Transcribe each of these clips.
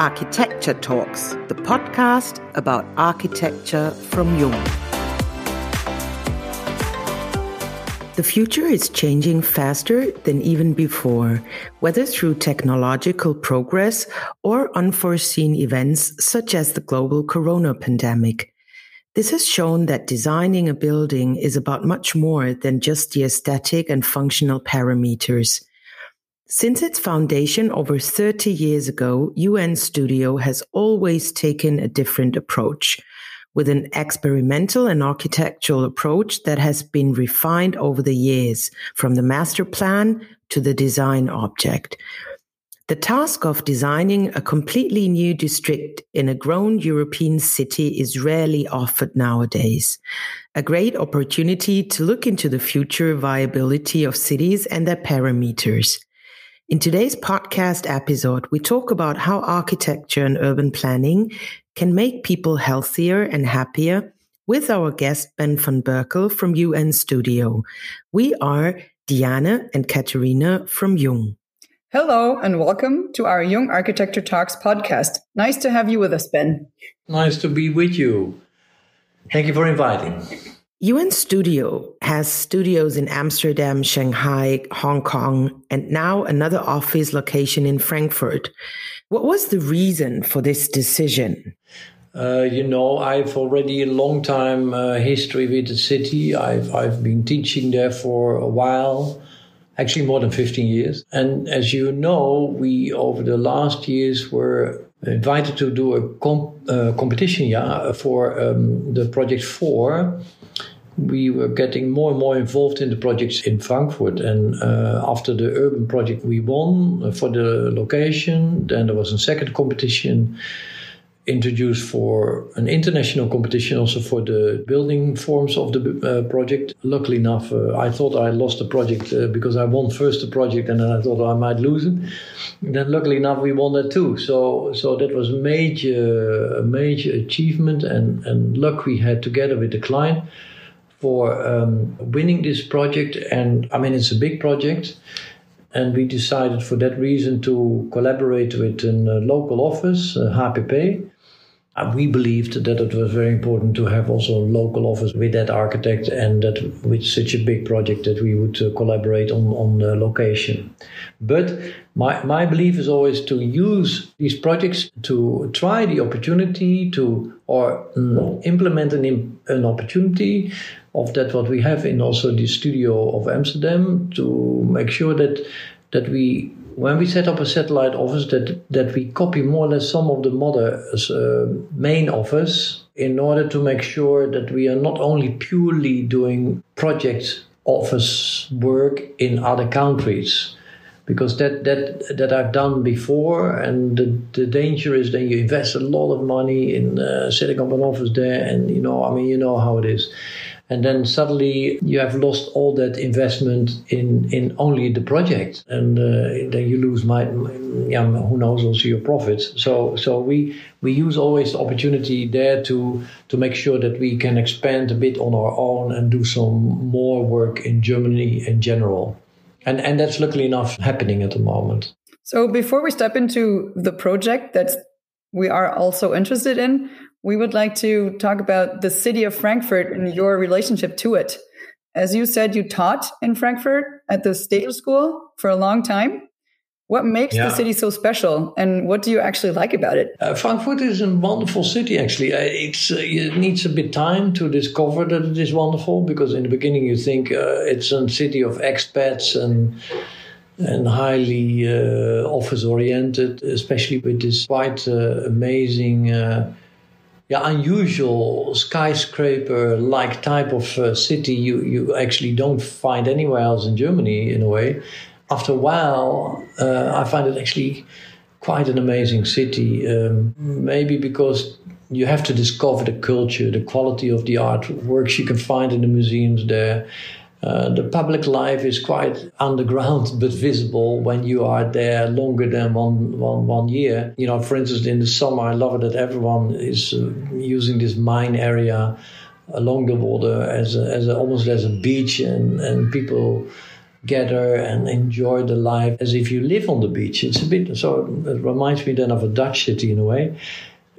Architecture Talks, the podcast about architecture from Jung. The future is changing faster than even before, whether through technological progress or unforeseen events such as the global corona pandemic. This has shown that designing a building is about much more than just the aesthetic and functional parameters. Since its foundation over 30 years ago, UN Studio has always taken a different approach with an experimental and architectural approach that has been refined over the years from the master plan to the design object. The task of designing a completely new district in a grown European city is rarely offered nowadays. A great opportunity to look into the future viability of cities and their parameters. In today's podcast episode, we talk about how architecture and urban planning can make people healthier and happier with our guest Ben van Berkel from UN Studio. We are Diana and Katerina from Jung. Hello and welcome to our Jung Architecture Talks podcast. Nice to have you with us, Ben. Nice to be with you. Thank you for inviting. UN Studio has studios in Amsterdam, Shanghai, Hong Kong, and now another office location in Frankfurt. What was the reason for this decision? Uh, you know, I've already a long time uh, history with the city. I've I've been teaching there for a while, actually more than 15 years. And as you know, we over the last years were invited to do a comp, uh, competition, yeah, for um, the project four we were getting more and more involved in the projects in Frankfurt. And uh, after the urban project we won for the location, then there was a second competition introduced for an international competition also for the building forms of the uh, project. Luckily enough, uh, I thought I lost the project uh, because I won first the project and then I thought I might lose it. And then luckily enough, we won that too. So so that was a major, a major achievement and, and luck we had together with the client for um, winning this project. And I mean, it's a big project. And we decided for that reason to collaborate with a local office, uh, HPP. And we believed that it was very important to have also a local office with that architect and that with such a big project that we would uh, collaborate on, on the location. But my, my belief is always to use these projects to try the opportunity to or um, implement an, an opportunity of that what we have in also the studio of Amsterdam to make sure that that we when we set up a satellite office that that we copy more or less some of the mother's uh, main office in order to make sure that we are not only purely doing project office work in other countries. Because that that that I've done before, and the, the danger is then you invest a lot of money in uh, setting up an office there, and you know, I mean, you know how it is and then suddenly you have lost all that investment in in only the project. And uh, then you lose my, yeah, who knows also your profits. So so we we use always the opportunity there to to make sure that we can expand a bit on our own and do some more work in Germany in general. And and that's luckily enough happening at the moment. So before we step into the project that we are also interested in we would like to talk about the city of Frankfurt and your relationship to it. As you said, you taught in Frankfurt at the Städelschule for a long time. What makes yeah. the city so special, and what do you actually like about it? Uh, Frankfurt is a wonderful city. Actually, uh, it's uh, it needs a bit time to discover that it is wonderful because in the beginning you think uh, it's a city of expats and and highly uh, office oriented, especially with this quite uh, amazing yeah, unusual skyscraper like type of uh, city you, you actually don't find anywhere else in Germany in a way. After a while, uh, I find it actually quite an amazing city. Um, maybe because you have to discover the culture, the quality of the artworks you can find in the museums there. Uh, the public life is quite underground but visible when you are there longer than one, one, one year. You know, for instance, in the summer, I love it that everyone is uh, using this Main area along the water as, a, as a, almost as a beach, and, and people gather and enjoy the life as if you live on the beach. It's a bit so it reminds me then of a Dutch city in a way.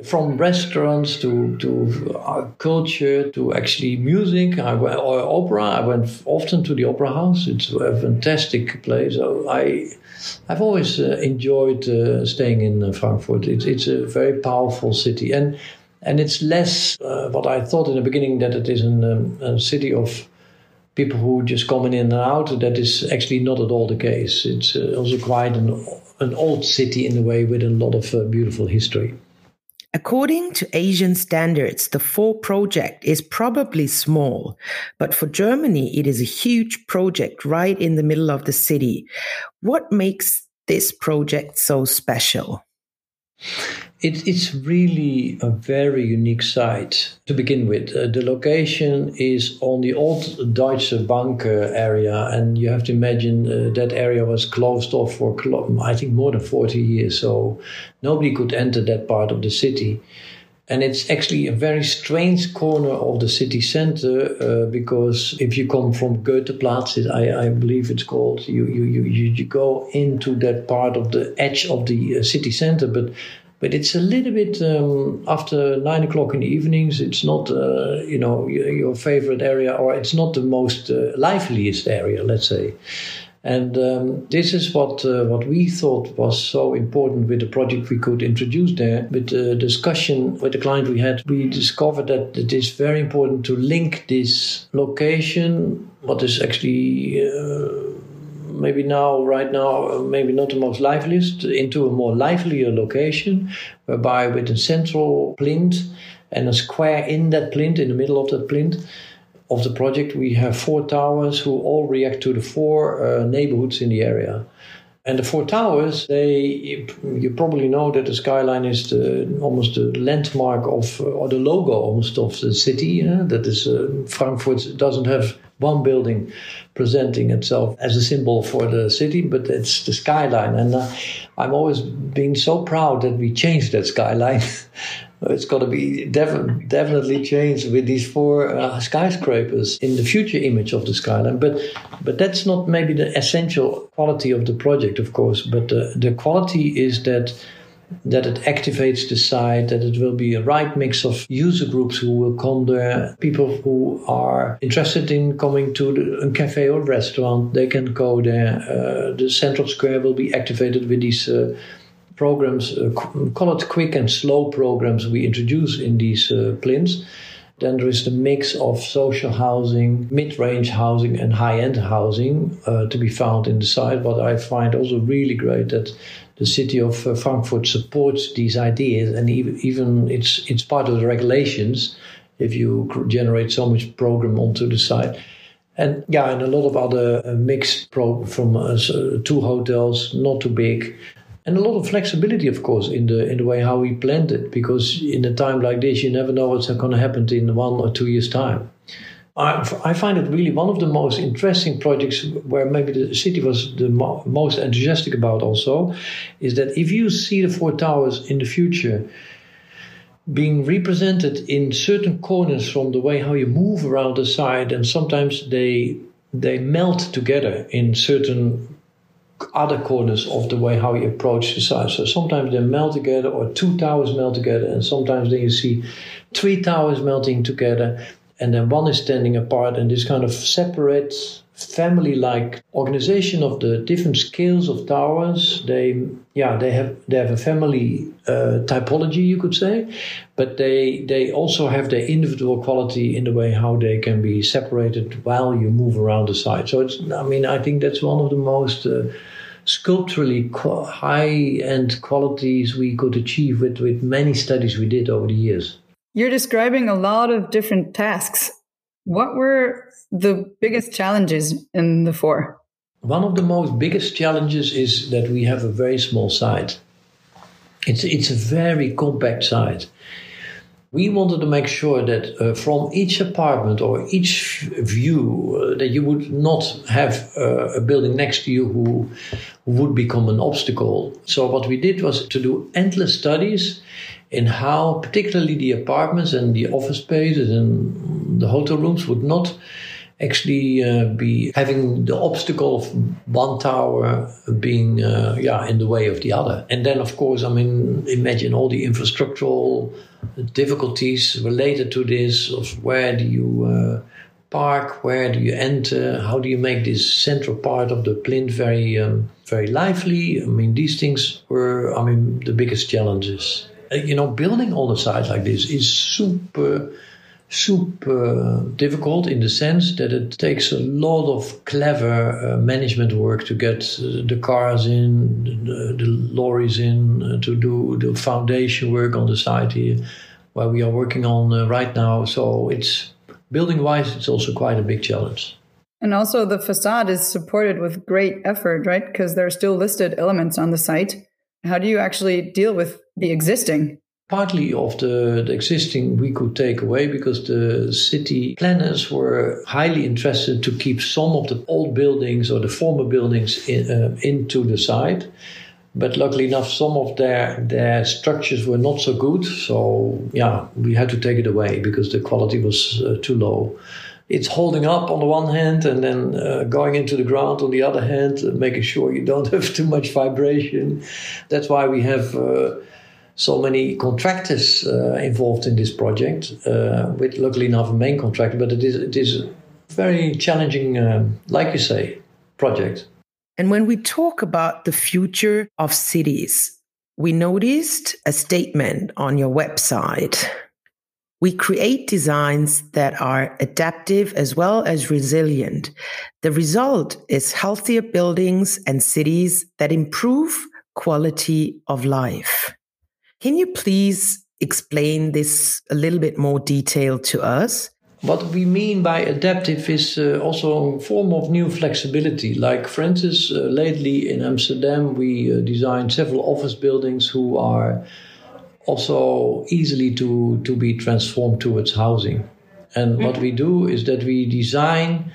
From restaurants to to uh, culture to actually music I went, or opera, I went often to the opera house. It's a fantastic place. I I've always uh, enjoyed uh, staying in uh, Frankfurt. It's it's a very powerful city and and it's less uh, what I thought in the beginning that it is an, um, a city of people who just come in and out. That is actually not at all the case. It's uh, also quite an, an old city in a way with a lot of beautiful history. According to Asian standards, the FOUR project is probably small, but for Germany, it is a huge project right in the middle of the city. What makes this project so special? It, it's really a very unique site to begin with. Uh, the location is on the old Deutsche Bank area, and you have to imagine uh, that area was closed off for, I think, more than 40 years. So nobody could enter that part of the city. And it's actually a very strange corner of the city center uh, because if you come from Goetheplatz, I, I believe it's called, you, you, you, you go into that part of the edge of the uh, city center, but but it's a little bit um, after nine o'clock in the evenings. It's not, uh, you know, your, favorite area, or it's not the most uh, liveliest area, let's say. And um, this is what uh, what we thought was so important with the project we could introduce there. With the discussion with the client we had, we discovered that it is very important to link this location, what is actually uh, maybe now, right now, maybe not the most liveliest, into a more livelier location, whereby with a central plinth and a square in that plinth, in the middle of that plinth, of the project, we have four towers who all react to the four uh, neighborhoods in the area. And the four towers, they you probably know that the skyline is the, almost the landmark of, or the logo almost of the city. That is, uh, Frankfurt doesn't have one building presenting itself as a symbol for the city, but it's the skyline. And uh, I'm always been so proud that we changed that skyline it's got to be def- definitely changed with these four uh, skyscrapers in the future image of the skyline. But but that's not maybe the essential quality of the project, of course. But uh, the quality is that that it activates the site, that it will be a right mix of user groups who will come there, people who are interested in coming to the, a cafe or restaurant, they can go there. Uh, the central square will be activated with these. Uh, programs, uh, call it quick and slow programs we introduce in these uh, plinths. Then there is the mix of social housing, mid range housing, and high end housing uh, to be found in the site. But I find also really great that the city of uh, Frankfurt supports these ideas, and even, even it's, it's part of the regulations if you generate so much program onto the site. And yeah, and a lot of other uh, mixed pro from uh, two hotels, not too big, and a lot of flexibility, of course, in the in the way how we planned it. Because in a time like this, you never know what's going to happen in one or two years' time. I, find it really one of the most interesting projects where maybe the city was the mo- most enthusiastic about. Also, is that if you see the four towers in the future being represented in certain corners from the way how you move around the site, and sometimes they they melt together in certain other corners of the way how you approach the site. So sometimes they melt together, or two towers melt together, and sometimes then you see three towers melting together, and then one is standing apart. And this kind of separate family-like organization of the different scales of towers. They, yeah, they have they have a family uh, typology, you could say, but they they also have their individual quality in the way how they can be separated while you move around the site. So it's, I mean, I think that's one of the most uh, sculpturally high end qualities we could achieve with, with many studies we did over the years. You're describing a lot of different tasks. What were the biggest challenges in the four? One of the most biggest challenges is that we have a very small site. It's, it's a very compact site we wanted to make sure that uh, from each apartment or each view uh, that you would not have uh, a building next to you who, who would become an obstacle so what we did was to do endless studies in how particularly the apartments and the office spaces and the hotel rooms would not actually uh, be having the obstacle of one tower being uh, yeah in the way of the other. And then of course i mean imagine all the infrastructural difficulties related to this of where do you uh, park where do you enter how do you make this central part of the plinth very um, very lively? I mean these things were i mean the biggest challenges you know building on a site like this is super super difficult in the sense that it takes a lot of clever uh, management work to get uh, the cars in, the, the lorries in, uh, to do the foundation work on the site here, where we are working on uh, right now. So it's building wise, it's also quite a big challenge. And also, the facade is supported with great effort, right? Because there are still listed elements on the site. How do you actually deal with the existing? partly of the, the, existing we could take away because the city planners were highly interested to keep some of the old buildings or the former buildings in, uh, into the site. But luckily enough, some of their their structures were not so good. So yeah, we had to take it away because the quality was uh, too low. It's holding up on the one hand, and then uh, going into the ground on the other hand, making sure you don't have too much vibration. That's why we have uh, so many contractors uh, involved in this project, uh, with luckily enough a main contractor, but it is it is a very challenging, uh, like you say, project. And when we talk about the future of cities, we noticed a statement on your website. We create designs that are adaptive as well as resilient. The result is healthier buildings and cities that improve quality of life. Can you please explain this a little bit more detail to us? What we mean by adaptive is uh, also a form of new flexibility. Like, for instance, uh, lately in Amsterdam, we uh, designed several office buildings who are also easily to, to be transformed towards housing. And what we do is that we design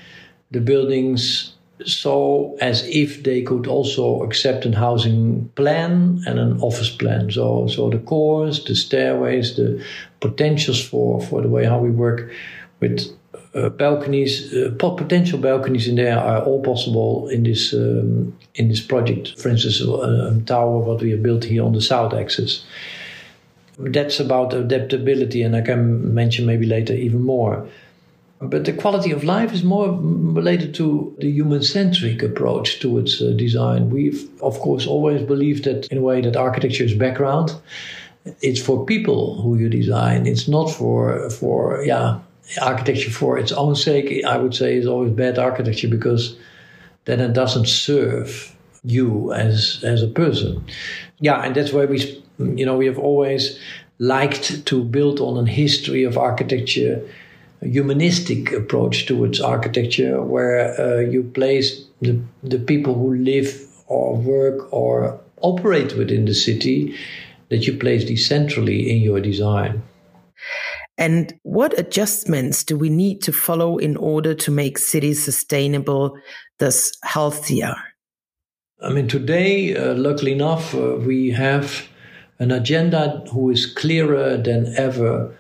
the buildings so as if they could also accept a housing plan and an office plan. So, so the cores, the stairways, the potentials for, for the way how we work with uh, balconies, uh, potential balconies in there are all possible in this um, in this project. For instance, a, a tower what we have built here on the south axis. That's about adaptability, and I can mention maybe later even more. But the quality of life is more related to the human centric approach towards uh, design. We've, of course, always believed that, in a way, that architecture is background. It's for people who you design. It's not for, for yeah, architecture for its own sake. I would say is always bad architecture because then it doesn't serve you as as a person. Yeah, and that's why we, you know, we have always liked to build on a history of architecture humanistic approach towards architecture where uh, you place the, the people who live or work or operate within the city that you place decentrally in your design. And what adjustments do we need to follow in order to make cities sustainable, thus healthier? I mean, today, uh, luckily enough, uh, we have an agenda who is clearer than ever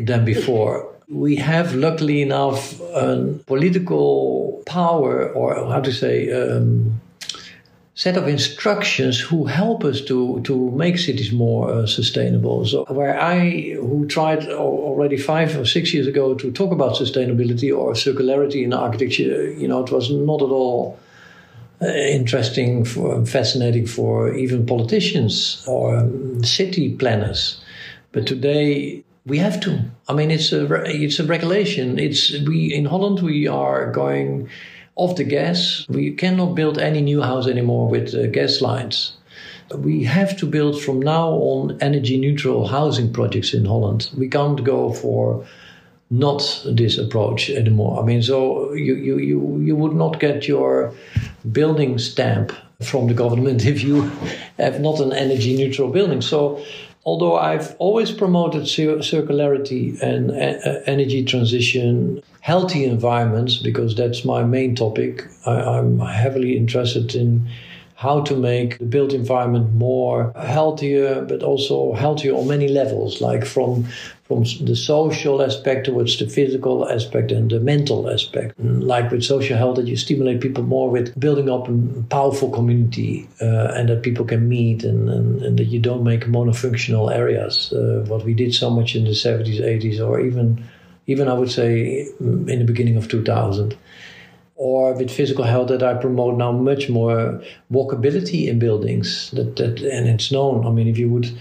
than before we have, luckily enough, a political power, or how to say, um, set of instructions who help us to to make cities more uh, sustainable. So where I, who tried already five or six years ago to talk about sustainability or circularity in architecture, you know, it was not at all. Uh, interesting for fascinating for even politicians or um, city planners but today we have to. I mean, it's a it's a regulation. It's we in Holland we are going off the gas. We cannot build any new house anymore with uh, gas lines. We have to build from now on energy neutral housing projects in Holland. We can't go for not this approach anymore. I mean, so you you you, you would not get your building stamp from the government if you have not an energy neutral building. So although I've always promoted circularity and uh, uh, energy transition, healthy environments, because that's my main topic, I, am heavily interested in how to make the built environment more healthier, but also healthier on many levels, like from the social aspect towards the physical aspect and the mental aspect. Like with social health, that you stimulate people more with building up a powerful community uh, and that people can meet and, and, and, that you don't make monofunctional areas. Uh, what we did so much in the 70s, 80s, or even, even I would say in the beginning of 2000 or with physical health that I promote now much more walkability in buildings. That, that and it's known. I mean, if you would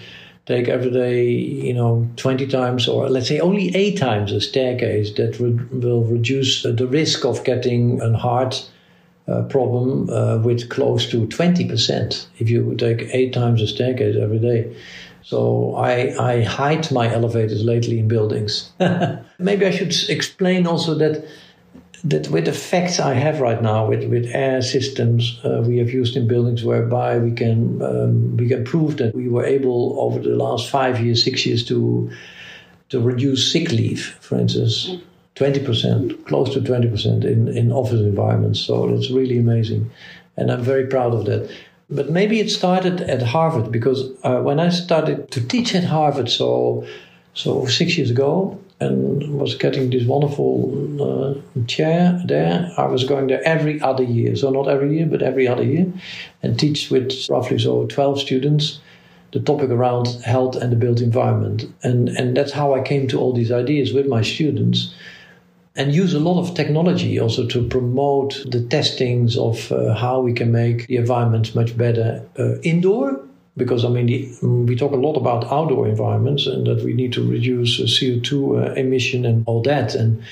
take every day, you know, 20 times or let's say only eight times a staircase, that will reduce the risk of getting a heart uh, problem uh, with close to 20% if you take eight times a staircase every day. So I, I hide my elevators lately in buildings. Maybe I should explain also that that with the facts I have right now, with, with air systems uh, we have used in buildings, whereby we can um, we can prove that we were able over the last five years, six years to to reduce sick leave, for instance, twenty percent, close to twenty percent in in office environments. So that's really amazing, and I'm very proud of that. But maybe it started at Harvard because uh, when I started to teach at Harvard, so so six years ago, and was getting this wonderful uh, chair there. I was going there every other year, so not every year, but every other year, and teach with roughly so 12 students the topic around health and the built environment. And, and that's how I came to all these ideas with my students. And use a lot of technology also to promote the testings of uh, how we can make the environment much better uh, indoor because I mean the, we talk a lot about outdoor environments and that we need to reduce CO2 uh, emission and all that and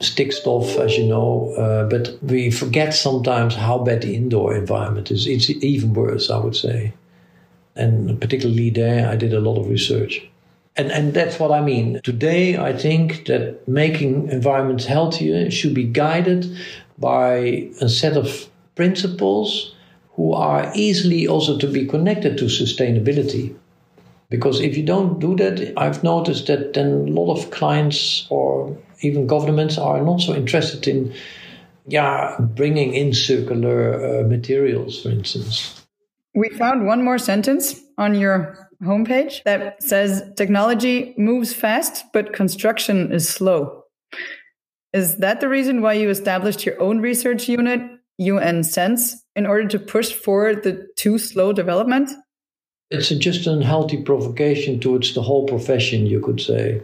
stick stuff, as you know. Uh, but we forget sometimes how bad the indoor environment is. It's even worse, I would say. And particularly there, I did a lot of research. And, and that's what I mean. Today, I think that making environments healthier should be guided by a set of principles who are easily also to be connected to sustainability. Because if you don't do that, I've noticed that then a lot of clients or even governments are not so interested in yeah, bringing in circular uh, materials, for instance. We found one more sentence on your homepage that says technology moves fast, but construction is slow. Is that the reason why you established your own research unit, UN Sense, in order to push forward the too slow development? It's just an unhealthy provocation towards the whole profession, you could say.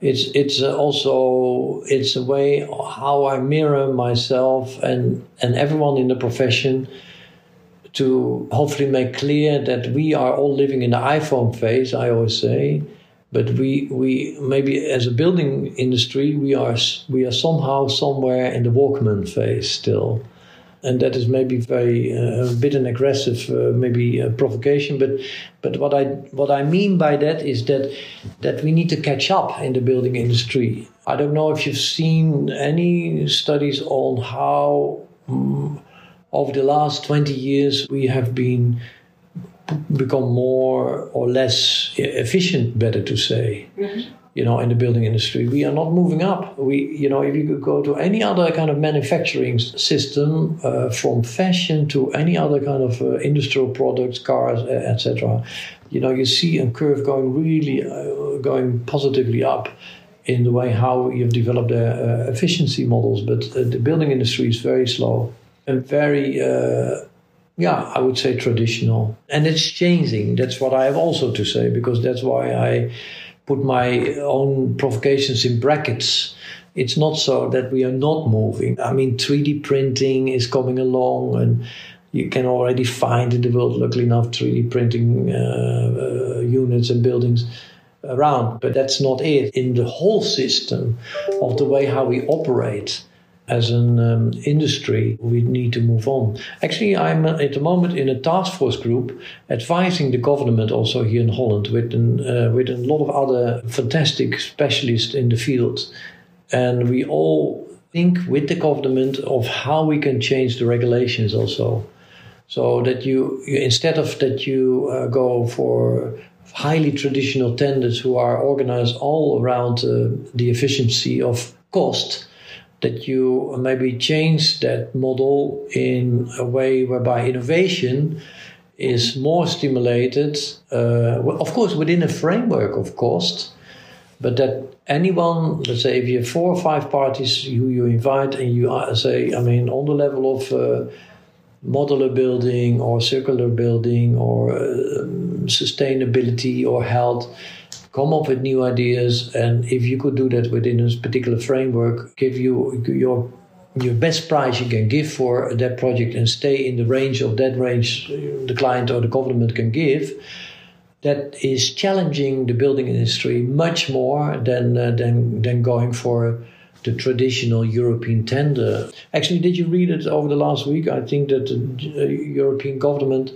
It's it's also it's a way how I mirror myself and and everyone in the profession to hopefully make clear that we are all living in the iPhone phase. I always say, but we we maybe as a building industry we are we are somehow somewhere in the Walkman phase still and that is maybe very uh, a bit an aggressive, uh, maybe provocation. But but what I what I mean by that is that that we need to catch up in the building industry. I don't know if you've seen any studies on how um, over the last twenty years we have been become more or less efficient, better to say. Mm-hmm you know, in the building industry. We are not moving up. We, you know, if you could go to any other kind of manufacturing system, uh, from fashion to any other kind of uh, industrial products, cars, etc., you know, you see a curve going really, uh, going positively up in the way how you've developed their uh, efficiency models. But uh, the building industry is very slow and very uh, yeah, I would say traditional. And it's changing. That's what I have also to say, because that's why I put my own provocations in brackets. It's not so that we are not moving. I mean, 3D printing is coming along, and you can already find in the world, luckily enough, 3D printing uh, uh, units and buildings around. But that's not it. In the whole system of the way how we operate, as an um, industry, we need to move on. Actually, I'm uh, at the moment in a task force group advising the government also here in Holland with, an, uh, with a lot of other fantastic specialists in the field. And we all think with the government of how we can change the regulations also. So that you, instead of that you uh, go for highly traditional tenders who are organized all around uh, the efficiency of cost, that you maybe change that model in a way whereby innovation is more stimulated, uh, of course, within a framework of cost, but that anyone, let's say, if you have four or five parties who you invite and you say, I mean, on the level of uh, modular building or circular building or um, sustainability or health, come up with new ideas. And if you could do that within a particular framework, give you your your best price you can give for that project and stay in the range of that range the client or the government can give that is challenging the building industry much more than uh, than than going for the traditional European tender. Actually, did you read it over the last week? I think that the uh, European government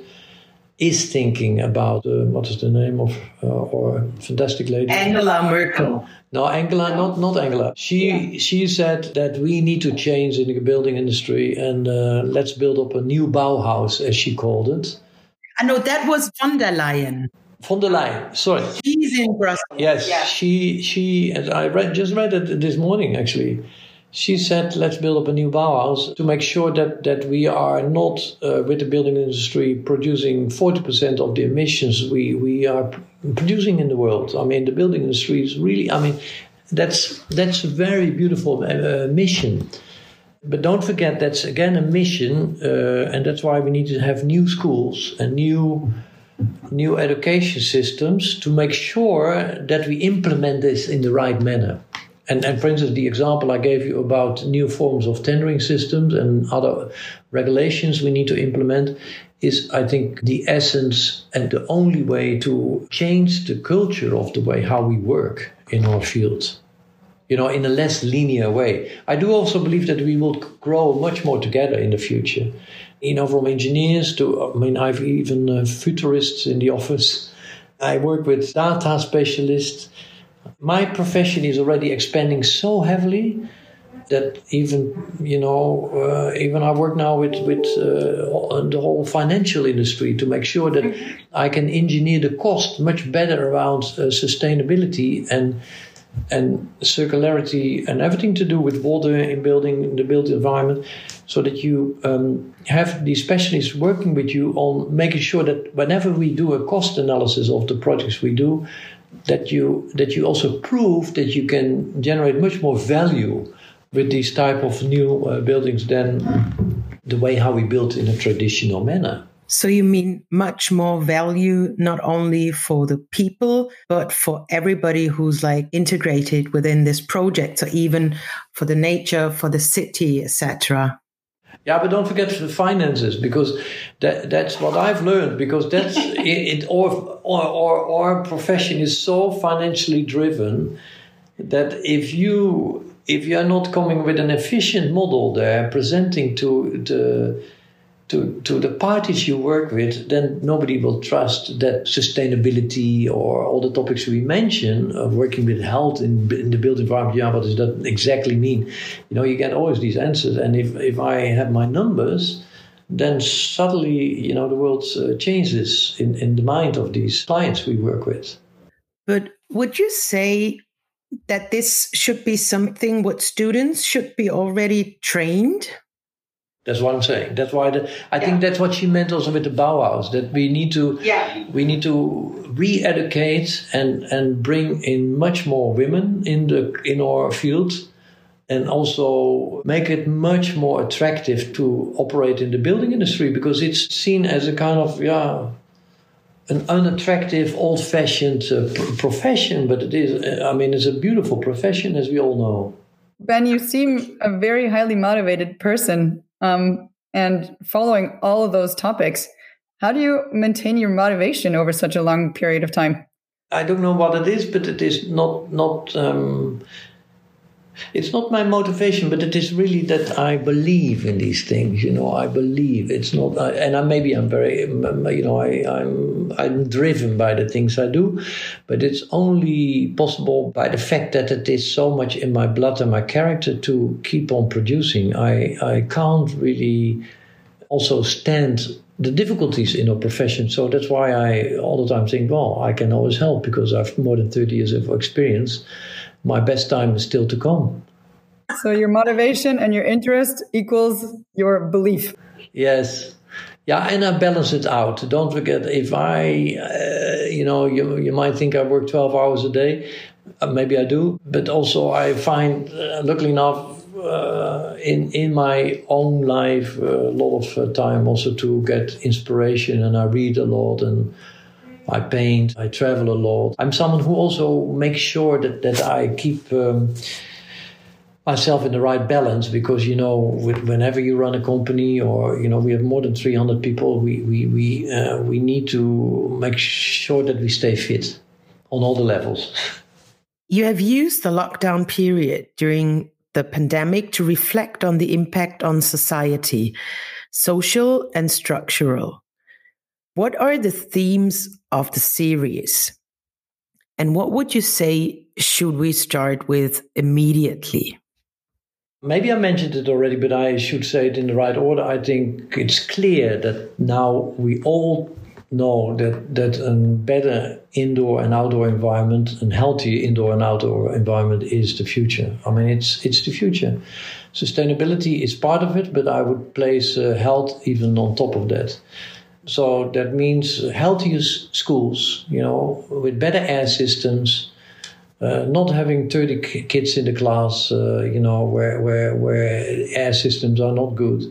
is thinking about uh, what is the name of uh, our fantastic lady Angela Merkel. No, Angela, not not Angela. She yeah. she said that we need to change in the building industry and uh, let's build up a new Bauhaus, as she called it. I know that was von der Leyen. Von der Leyen, sorry. She's in Brussels. Yes, yeah. she she. I read just read it this morning actually. She said, "Let's build up a new Bauhaus to make sure that that we are not uh, with the building industry producing forty percent of the emissions we we are producing in the world. I mean, the building industry is really. I mean, that's that's a very beautiful uh, mission." But don't forget that's again a mission, uh, and that's why we need to have new schools and new new education systems to make sure that we implement this in the right manner. And, and for instance, the example I gave you about new forms of tendering systems and other regulations we need to implement is, I think, the essence and the only way to change the culture of the way how we work in our field. You know, in a less linear way. I do also believe that we will grow much more together in the future you know, from engineers to, I mean, I've even uh, futurists in the office. I work with data specialists. My profession is already expanding so heavily that even, you know, uh, even I work now with, with uh, the whole financial industry to make sure that I can engineer the cost much better around uh, sustainability and and circularity and everything to do with water in building the built environment so that you um, have these specialists working with you on making sure that whenever we do a cost analysis of the projects we do that you that you also prove that you can generate much more value with these type of new uh, buildings than the way how we built in a traditional manner so you mean much more value, not only for the people, but for everybody who's like integrated within this project, or even for the nature, for the city, etc. Yeah, but don't forget the finances because that that's what I've learned because that's it, it or, or or our profession is so financially driven that if you if you are not coming with an efficient model there presenting to the to, to the parties you work with, then nobody will trust that sustainability or all the topics we mention of working with health in, in the built environment. Yeah, what does that exactly mean? You know, you get always these answers. And if, if I have my numbers, then suddenly, you know, the world uh, changes in, in the mind of these clients we work with. But would you say that this should be something what students should be already trained that's what I'm saying. That's why the, I yeah. think that's what she meant also with the Bauhaus. That we need to yeah. we need to re-educate and and bring in much more women in the in our field, and also make it much more attractive to operate in the building industry because it's seen as a kind of yeah an unattractive, old-fashioned uh, profession. But it is. I mean, it's a beautiful profession, as we all know. Ben, you seem a very highly motivated person um, and following all of those topics. How do you maintain your motivation over such a long period of time? I don't know what it is, but it is not not um, it's not my motivation, but it is really that I believe in these things. You know, I believe it's not, and I, maybe I'm very, you know, I, I'm I'm driven by the things I do, but it's only possible by the fact that it is so much in my blood and my character to keep on producing. I I can't really also stand the difficulties in our profession. So that's why I all the time think, well, I can always help because I've more than 30 years of experience my best time is still to come. so your motivation and your interest equals your belief. Yes. Yeah, and I balance it out. Don't forget, if I, uh, you know, you, you might think I work 12 hours a day. Uh, maybe I do. But also, I find, uh, luckily enough, uh, in in my own life uh, a lot of uh, time also to get inspiration and I read a lot and I paint I travel a lot I'm someone who also makes sure that that I keep um, myself in the right balance because you know whenever you run a company or you know we have more than 300 people we we we uh, we need to make sure that we stay fit on all the levels you have used the lockdown period during the pandemic to reflect on the impact on society, social and structural. What are the themes of the series? And what would you say should we start with immediately? Maybe I mentioned it already, but I should say it in the right order. I think it's clear that now we all know that that a better indoor and outdoor environment and healthy indoor and outdoor environment is the future. I mean, it's it's the future. Sustainability is part of it, but I would place uh, health even on top of that. So that means healthier schools, you know, with better air systems, uh, not having 30 kids in the class, uh, you know, where, where, where air systems are not good.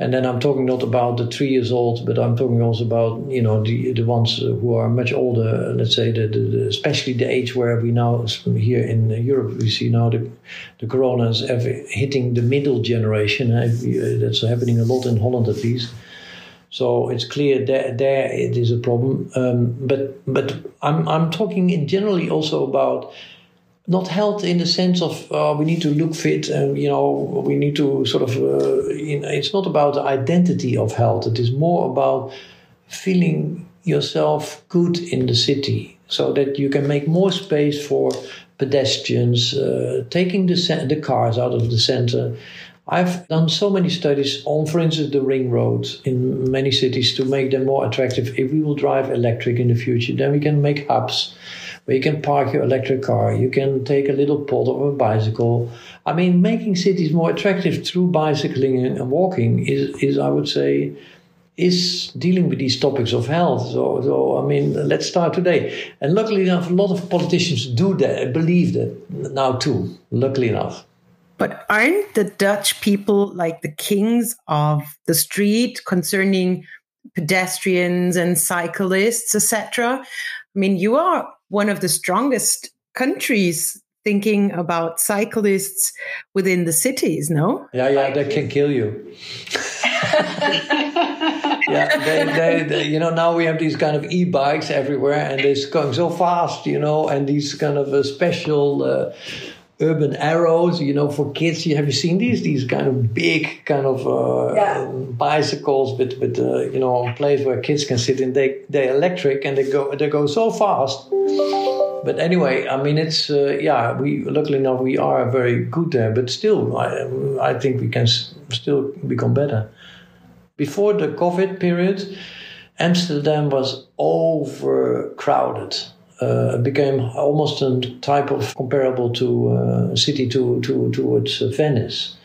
And then I'm talking not about the three years old, but I'm talking also about you know the the ones who are much older. Let's say the, the, especially the age where we now here in Europe we see now the the corona is hitting the middle generation. That's happening a lot in Holland at least. So it's clear that there it is a problem. Um, but but I'm I'm talking in generally also about not health in the sense of uh, we need to look fit and you know we need to sort of uh, you know, it's not about the identity of health it is more about feeling yourself good in the city so that you can make more space for pedestrians uh, taking the, the cars out of the center I've done so many studies on, for instance, the ring roads in many cities to make them more attractive. If we will drive electric in the future, then we can make hubs where you can park your electric car, you can take a little pod of a bicycle. I mean, making cities more attractive through bicycling and walking is, is I would say, is dealing with these topics of health. So, so I mean, let's start today. And luckily enough, a lot of politicians do that, believe that now too. Luckily enough. But aren't the Dutch people like the kings of the street concerning pedestrians and cyclists, etc.? I mean, you are one of the strongest countries thinking about cyclists within the cities, no? Yeah, yeah, they can kill you. yeah, they, they, they, you know, now we have these kind of e-bikes everywhere, and it's going so fast, you know, and these kind of uh, special uh, urban arrows, you know, for kids. You have you seen these? These kind of big kind of uh, yeah. bicycles with with uh, you know, a place where kids can sit in. They they're electric and they go they go so fast. But anyway, I mean, it's uh, yeah. We luckily enough we are very good there, but still, I I think we can still become better. Before the COVID period, Amsterdam was overcrowded uh, became almost a type of comparable to uh, city to, to towards uh, Venice.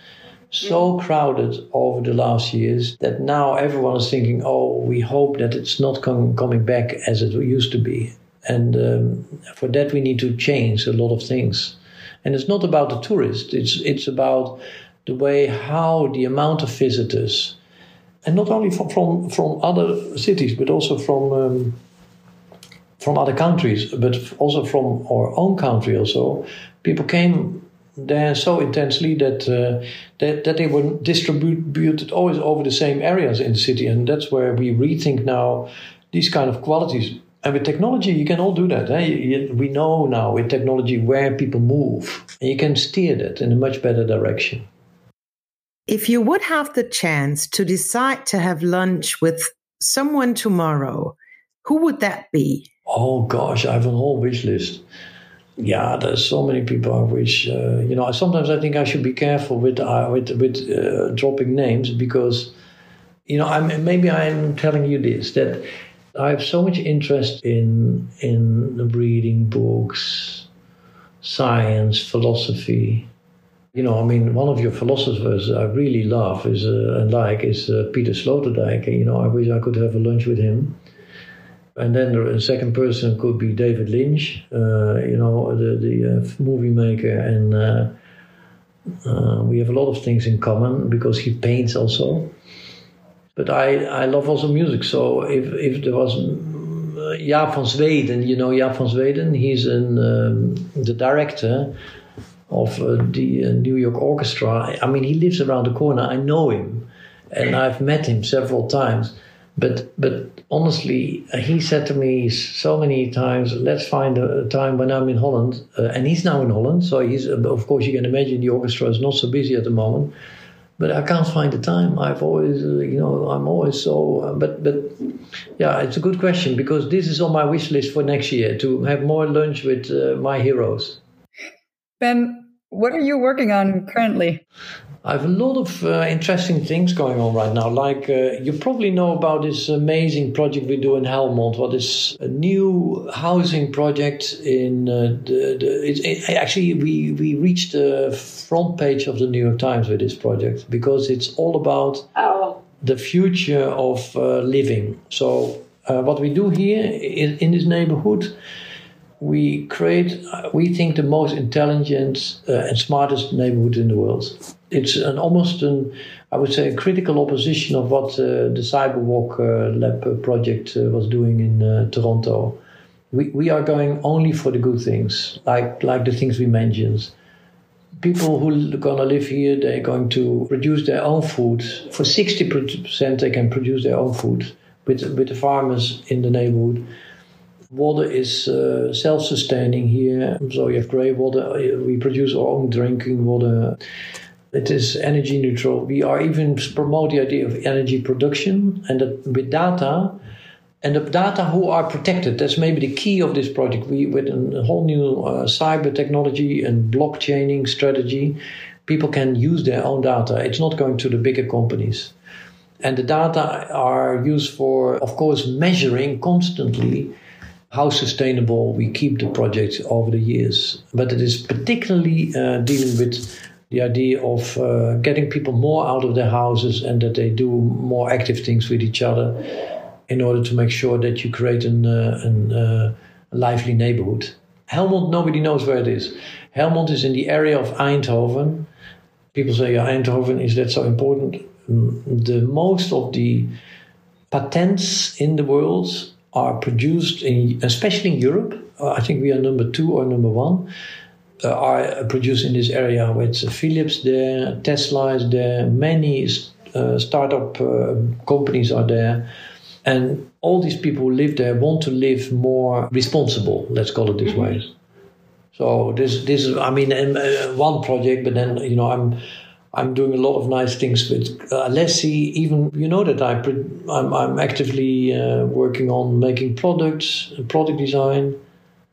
So crowded over the last years that now everyone is thinking, oh, we hope that it's not com- coming back as it used to be. And um, for that, we need to change a lot of things. And it's not about the tourists, it's, it's about the way how the amount of visitors, and not only from, from, from other cities, but also from um, from other countries, but also from our own country. Also, people came there so intensely that uh, that that they were distributed always over the same areas in the city, and that's where we rethink now these kind of qualities. And with technology, you can all do that. Eh? we know now with technology where people move, and you can steer that in a much better direction. If you would have the chance to decide to have lunch with someone tomorrow, who would that be? Oh gosh, I have a whole wish list. Yeah, there's so many people I wish. Uh, you know, sometimes I think I should be careful with uh, with with uh, dropping names because, you know, I'm maybe I'm telling you this that I have so much interest in in reading books, science, philosophy, You know, I mean, one of your philosophers I really love is uh, and like is uh, Peter Sloterdijk. You know, I wish I could have a lunch with him. And then the second person could be David Lynch, uh, you know, the the uh, movie maker, and uh, uh, we have a lot of things in common because he paints also. But I I love also music, so if if there was uh, Jaap van Zweden, you know Jaap van Zweden, he's an, um, the director of uh, the New York Orchestra. I mean, he lives around the corner. I know him, and I've met him several times but but honestly, uh, he said to me so many times, "Let's find a time when I'm in Holland." Uh, and he's now in Holland, so he's uh, of course you can imagine the orchestra is not so busy at the moment. But I can't find the time. I've always, uh, you know, I'm always so. Uh, but but yeah, it's a good question because this is on my wish list for next year to have more lunch with uh, my heroes. Ben, what are you working on currently? I have a lot of uh, interesting things going on right now. Like uh, you probably know about this amazing project we do in Helmond. What is a new housing project in uh, the, the it's, it, actually we we reached the front page of the New York Times with this project because it's all about oh. the future of uh, living. So uh, what we do here in, in this neighborhood we create, we think, the most intelligent uh, and smartest neighborhood in the world. It's an almost an, I would say, a critical opposition of what uh, the Sidewalk uh, Lab project uh, was doing in uh, Toronto. We, we are going only for the good things, like like the things we mentioned. People who are going to live here, they're going to produce their own food. For 60%, they can produce their own food with, with the farmers in the neighborhood Water is uh, self-sustaining here, so you have grey water. We produce our own drinking water. It is energy neutral. We are even promote the idea of energy production and with data, and the data who are protected. That's maybe the key of this project. We with a whole new uh, cyber technology and blockchaining strategy, people can use their own data. It's not going to the bigger companies. And the data are used for, of course, measuring constantly how sustainable we keep the project over the years. But it is particularly uh, dealing with the idea of uh, getting people more out of their houses and that they do more active things with each other in order to make sure that you create an, uh, an uh, lively neighborhood. Helmond, nobody knows where it is. Helmond is in the area of Eindhoven. People say, yeah, Eindhoven, is that so important? Mm, the most of the patents in the world are produced in, especially in Europe. Uh, I think we are number two or number one. Uh, are produced in this area with Philips there, Tesla is there, many uh, startup uh, companies are there. And all these people who live there want to live more responsible, let's call it this mm-hmm. way. So this, this is, I mean, uh, one project, but then, you know, I'm I'm doing a lot of nice things with uh, Alessi. Even you know that I I'm, I'm actively uh, working on making products, product design,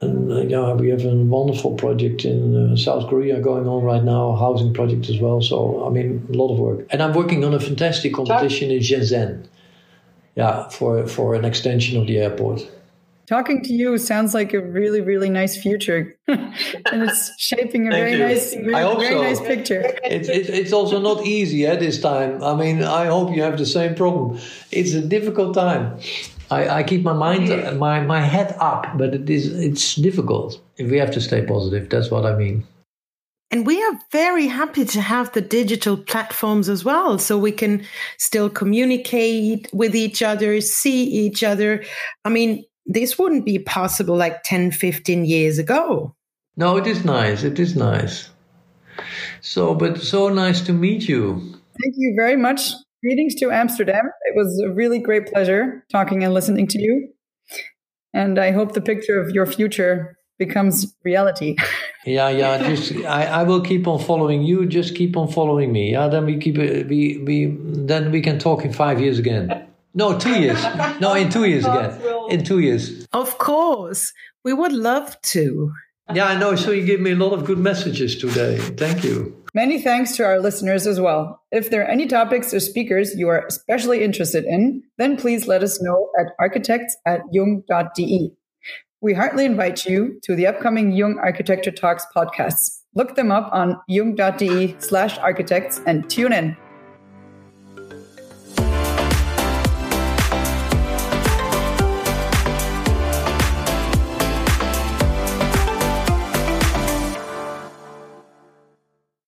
and uh, yeah, we have a wonderful project in uh, South Korea going on right now, a housing project as well. So I mean, a lot of work, and I'm working on a fantastic competition in Shenzhen. Yeah, for for an extension of the airport talking to you sounds like a really really nice future and it's shaping a very you. nice very, very so. nice picture it's, it's, it's also not easy at this time i mean i hope you have the same problem it's a difficult time I, I keep my mind my, my head up but it is it's difficult we have to stay positive that's what i mean and we are very happy to have the digital platforms as well. So we can still communicate with each other, see each other. I mean, this wouldn't be possible like 10, 15 years ago. No, it is nice. It is nice. So, but so nice to meet you. Thank you very much. Greetings to Amsterdam. It was a really great pleasure talking and listening to you. And I hope the picture of your future becomes reality. yeah, yeah. Just I, I will keep on following you. Just keep on following me. Yeah, then we keep. Uh, we we then we can talk in five years again. No, two years. No, in two years again. In two years. Of course. We would love to. Yeah, I know. So you gave me a lot of good messages today. Thank you. Many thanks to our listeners as well. If there are any topics or speakers you are especially interested in, then please let us know at architects at jung.de. we heartily invite you to the upcoming Jung Architecture Talks podcasts. Look them up on jung.de slash architects and tune in.